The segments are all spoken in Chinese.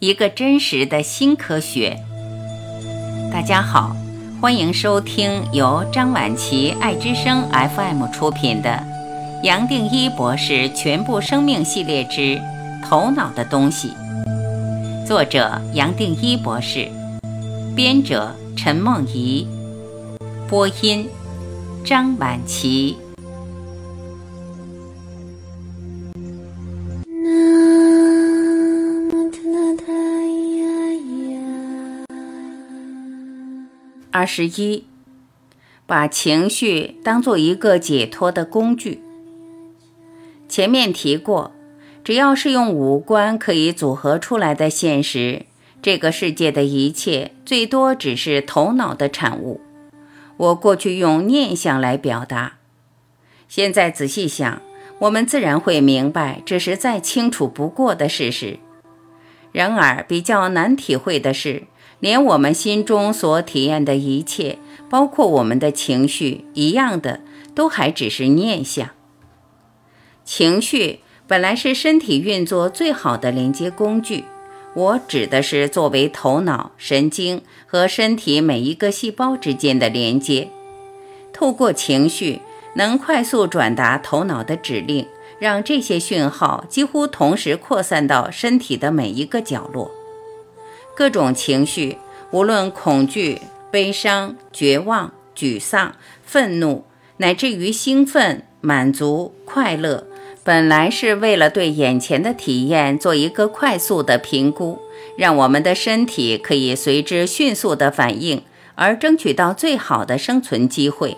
一个真实的新科学。大家好，欢迎收听由张晚琪爱之声 FM 出品的《杨定一博士全部生命系列之头脑的东西》，作者杨定一博士，编者陈梦怡，播音张晚琪。二十一，把情绪当做一个解脱的工具。前面提过，只要是用五官可以组合出来的现实，这个世界的一切最多只是头脑的产物。我过去用念想来表达，现在仔细想，我们自然会明白这是再清楚不过的事实。然而，比较难体会的是。连我们心中所体验的一切，包括我们的情绪，一样的，都还只是念想。情绪本来是身体运作最好的连接工具，我指的是作为头脑、神经和身体每一个细胞之间的连接。透过情绪，能快速转达头脑的指令，让这些讯号几乎同时扩散到身体的每一个角落。各种情绪，无论恐惧、悲伤、绝望、沮丧、愤怒，乃至于兴奋、满足、快乐，本来是为了对眼前的体验做一个快速的评估，让我们的身体可以随之迅速的反应，而争取到最好的生存机会。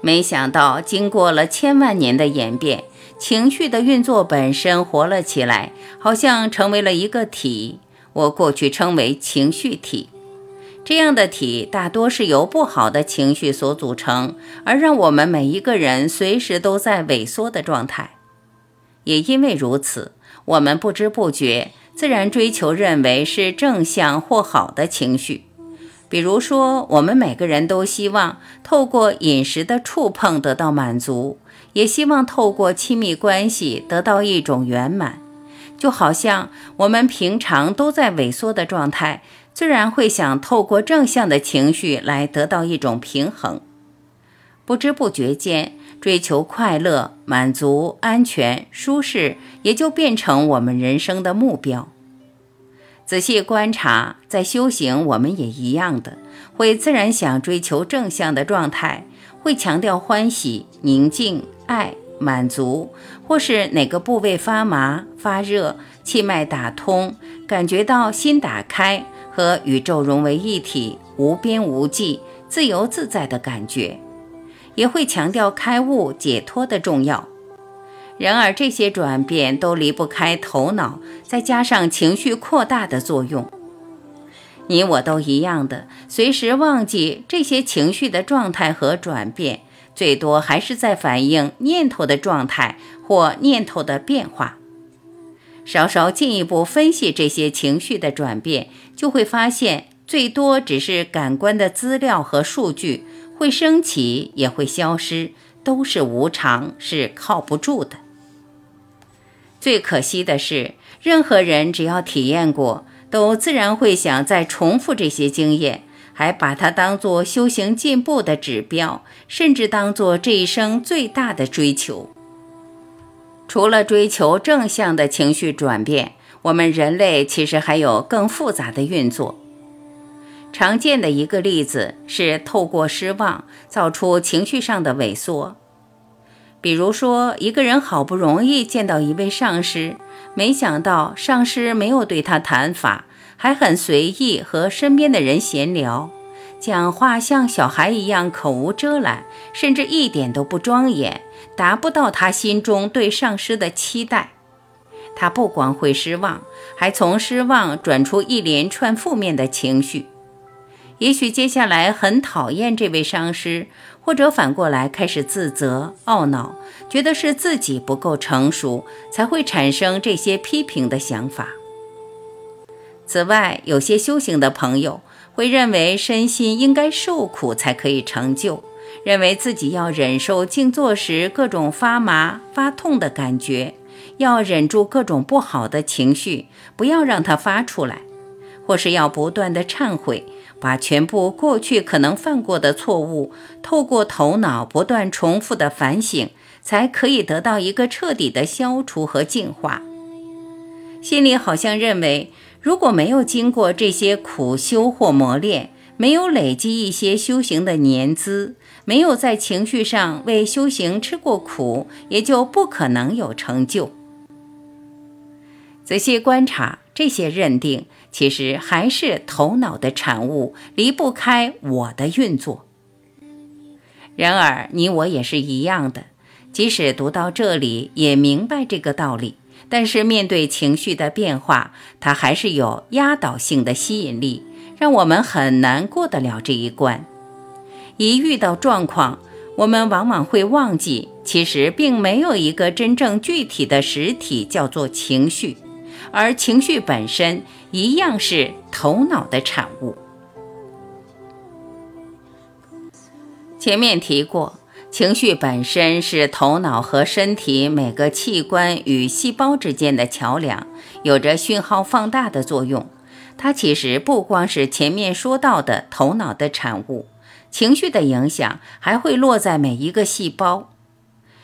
没想到，经过了千万年的演变，情绪的运作本身活了起来，好像成为了一个体。我过去称为情绪体，这样的体大多是由不好的情绪所组成，而让我们每一个人随时都在萎缩的状态。也因为如此，我们不知不觉自然追求认为是正向或好的情绪。比如说，我们每个人都希望透过饮食的触碰得到满足，也希望透过亲密关系得到一种圆满。就好像我们平常都在萎缩的状态，自然会想透过正向的情绪来得到一种平衡。不知不觉间，追求快乐、满足、安全、舒适，也就变成我们人生的目标。仔细观察，在修行，我们也一样的，会自然想追求正向的状态，会强调欢喜、宁静、爱。满足，或是哪个部位发麻、发热、气脉打通，感觉到心打开，和宇宙融为一体，无边无际、自由自在的感觉，也会强调开悟、解脱的重要。然而，这些转变都离不开头脑，再加上情绪扩大的作用。你我都一样的，随时忘记这些情绪的状态和转变。最多还是在反映念头的状态或念头的变化。稍稍进一步分析这些情绪的转变，就会发现，最多只是感官的资料和数据会升起，也会消失，都是无常，是靠不住的。最可惜的是，任何人只要体验过，都自然会想再重复这些经验。还把它当作修行进步的指标，甚至当作这一生最大的追求。除了追求正向的情绪转变，我们人类其实还有更复杂的运作。常见的一个例子是透过失望造出情绪上的萎缩。比如说，一个人好不容易见到一位上师，没想到上师没有对他谈法。还很随意和身边的人闲聊，讲话像小孩一样口无遮拦，甚至一点都不庄严，达不到他心中对上师的期待。他不光会失望，还从失望转出一连串负面的情绪。也许接下来很讨厌这位上师，或者反过来开始自责、懊恼，觉得是自己不够成熟，才会产生这些批评的想法。此外，有些修行的朋友会认为身心应该受苦才可以成就，认为自己要忍受静坐时各种发麻、发痛的感觉，要忍住各种不好的情绪，不要让它发出来，或是要不断的忏悔，把全部过去可能犯过的错误，透过头脑不断重复的反省，才可以得到一个彻底的消除和净化。心里好像认为，如果没有经过这些苦修或磨练，没有累积一些修行的年资，没有在情绪上为修行吃过苦，也就不可能有成就。仔细观察这些认定，其实还是头脑的产物，离不开我的运作。然而，你我也是一样的，即使读到这里，也明白这个道理。但是面对情绪的变化，它还是有压倒性的吸引力，让我们很难过得了这一关。一遇到状况，我们往往会忘记，其实并没有一个真正具体的实体叫做情绪，而情绪本身一样是头脑的产物。前面提过。情绪本身是头脑和身体每个器官与细胞之间的桥梁，有着讯号放大的作用。它其实不光是前面说到的头脑的产物，情绪的影响还会落在每一个细胞。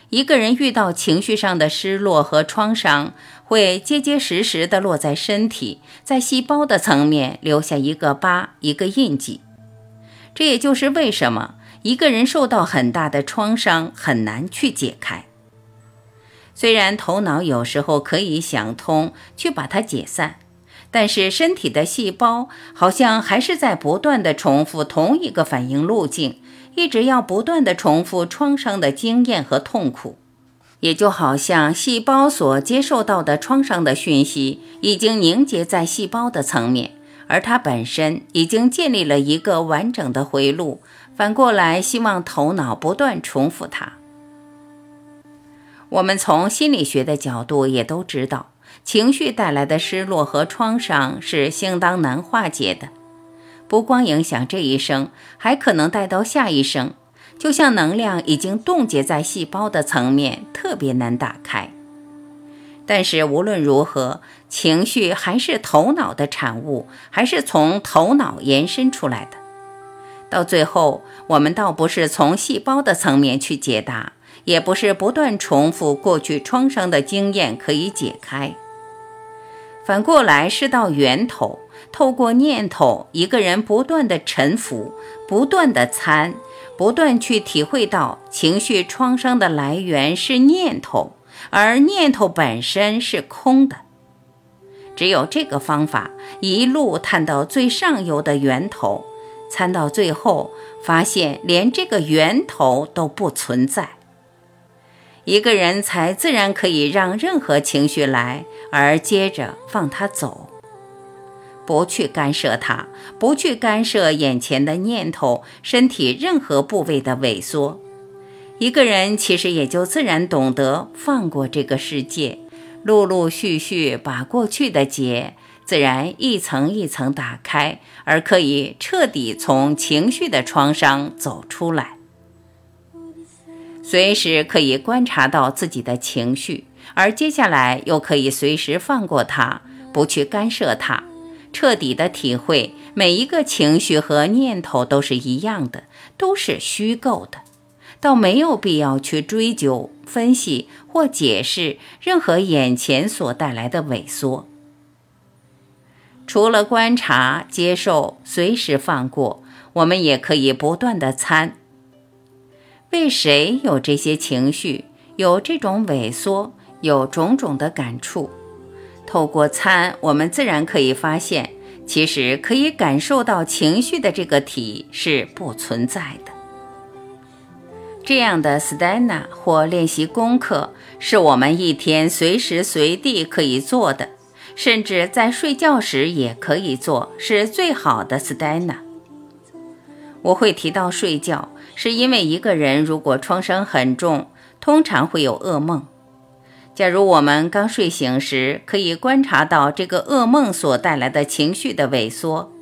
一个人遇到情绪上的失落和创伤，会结结实实的落在身体，在细胞的层面留下一个疤，一个印记。这也就是为什么。一个人受到很大的创伤，很难去解开。虽然头脑有时候可以想通，去把它解散，但是身体的细胞好像还是在不断的重复同一个反应路径，一直要不断的重复创伤的经验和痛苦。也就好像细胞所接受到的创伤的讯息，已经凝结在细胞的层面，而它本身已经建立了一个完整的回路。反过来，希望头脑不断重复它。我们从心理学的角度也都知道，情绪带来的失落和创伤是相当难化解的，不光影响这一生，还可能带到下一生。就像能量已经冻结在细胞的层面，特别难打开。但是无论如何，情绪还是头脑的产物，还是从头脑延伸出来的。到最后，我们倒不是从细胞的层面去解答，也不是不断重复过去创伤的经验可以解开。反过来是到源头，透过念头，一个人不断的沉浮，不断的参，不断去体会到情绪创伤的来源是念头，而念头本身是空的。只有这个方法，一路探到最上游的源头。参到最后，发现连这个源头都不存在，一个人才自然可以让任何情绪来，而接着放他走，不去干涉他，不去干涉眼前的念头、身体任何部位的萎缩，一个人其实也就自然懂得放过这个世界，陆陆续续把过去的结。自然一层一层打开，而可以彻底从情绪的创伤走出来。随时可以观察到自己的情绪，而接下来又可以随时放过它，不去干涉它，彻底的体会每一个情绪和念头都是一样的，都是虚构的，倒没有必要去追究、分析或解释任何眼前所带来的萎缩。除了观察、接受、随时放过，我们也可以不断的参。为谁有这些情绪，有这种萎缩，有种种的感触？透过参，我们自然可以发现，其实可以感受到情绪的这个体是不存在的。这样的 stana 或练习功课，是我们一天随时随地可以做的。甚至在睡觉时也可以做，是最好的 stana。我会提到睡觉，是因为一个人如果创伤很重，通常会有噩梦。假如我们刚睡醒时，可以观察到这个噩梦所带来的情绪的萎缩，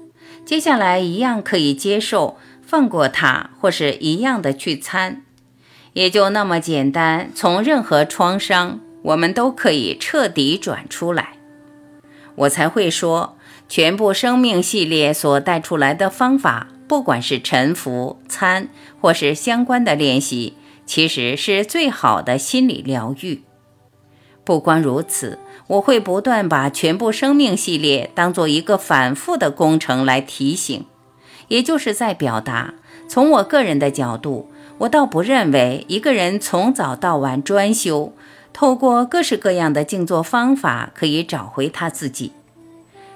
接下来一样可以接受、放过它，或是一样的去参，也就那么简单。从任何创伤。我们都可以彻底转出来。我才会说，全部生命系列所带出来的方法，不管是沉浮、参，或是相关的练习，其实是最好的心理疗愈。不光如此，我会不断把全部生命系列当做一个反复的工程来提醒，也就是在表达。从我个人的角度，我倒不认为一个人从早到晚专修。透过各式各样的静坐方法，可以找回他自己。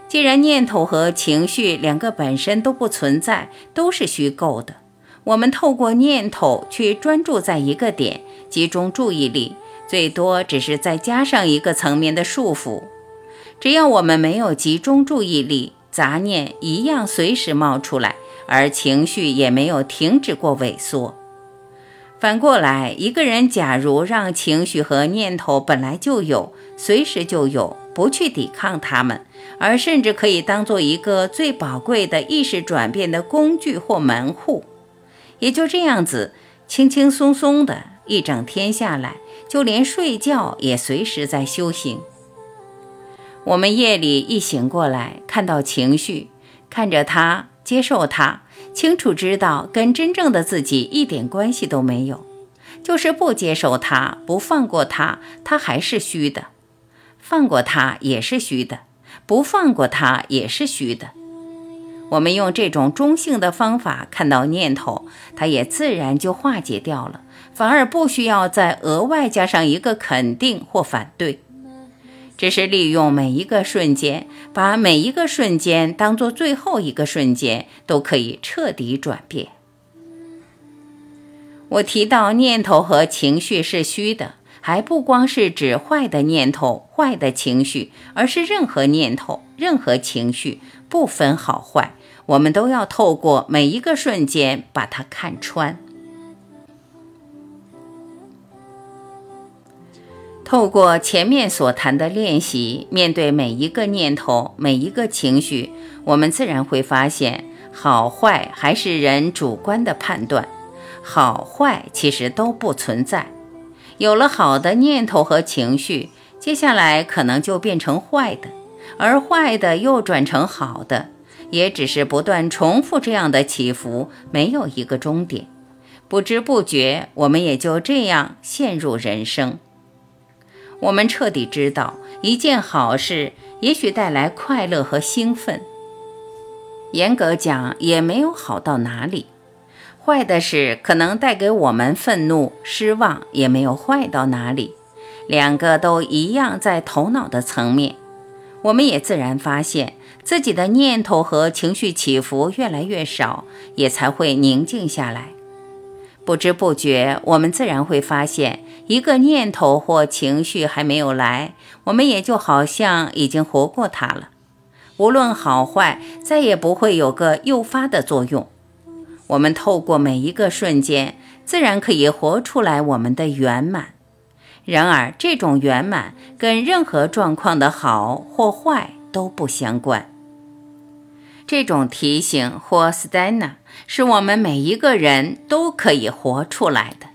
既然念头和情绪两个本身都不存在，都是虚构的，我们透过念头去专注在一个点，集中注意力，最多只是再加上一个层面的束缚。只要我们没有集中注意力，杂念一样随时冒出来，而情绪也没有停止过萎缩。反过来，一个人假如让情绪和念头本来就有，随时就有，不去抵抗他们，而甚至可以当做一个最宝贵的意识转变的工具或门户，也就这样子，轻轻松松的一整天下来，就连睡觉也随时在修行。我们夜里一醒过来，看到情绪，看着它，接受它。清楚知道跟真正的自己一点关系都没有，就是不接受它，不放过它，它还是虚的；放过它也是虚的，不放过它也是虚的。我们用这种中性的方法看到念头，它也自然就化解掉了，反而不需要再额外加上一个肯定或反对。只是利用每一个瞬间，把每一个瞬间当做最后一个瞬间，都可以彻底转变。我提到念头和情绪是虚的，还不光是指坏的念头、坏的情绪，而是任何念头、任何情绪，不分好坏，我们都要透过每一个瞬间把它看穿。透过前面所谈的练习，面对每一个念头、每一个情绪，我们自然会发现，好坏还是人主观的判断，好坏其实都不存在。有了好的念头和情绪，接下来可能就变成坏的，而坏的又转成好的，也只是不断重复这样的起伏，没有一个终点。不知不觉，我们也就这样陷入人生。我们彻底知道，一件好事也许带来快乐和兴奋。严格讲，也没有好到哪里。坏的事可能带给我们愤怒、失望，也没有坏到哪里。两个都一样，在头脑的层面，我们也自然发现自己的念头和情绪起伏越来越少，也才会宁静下来。不知不觉，我们自然会发现。一个念头或情绪还没有来，我们也就好像已经活过它了。无论好坏，再也不会有个诱发的作用。我们透过每一个瞬间，自然可以活出来我们的圆满。然而，这种圆满跟任何状况的好或坏都不相关。这种提醒或 stana 是我们每一个人都可以活出来的。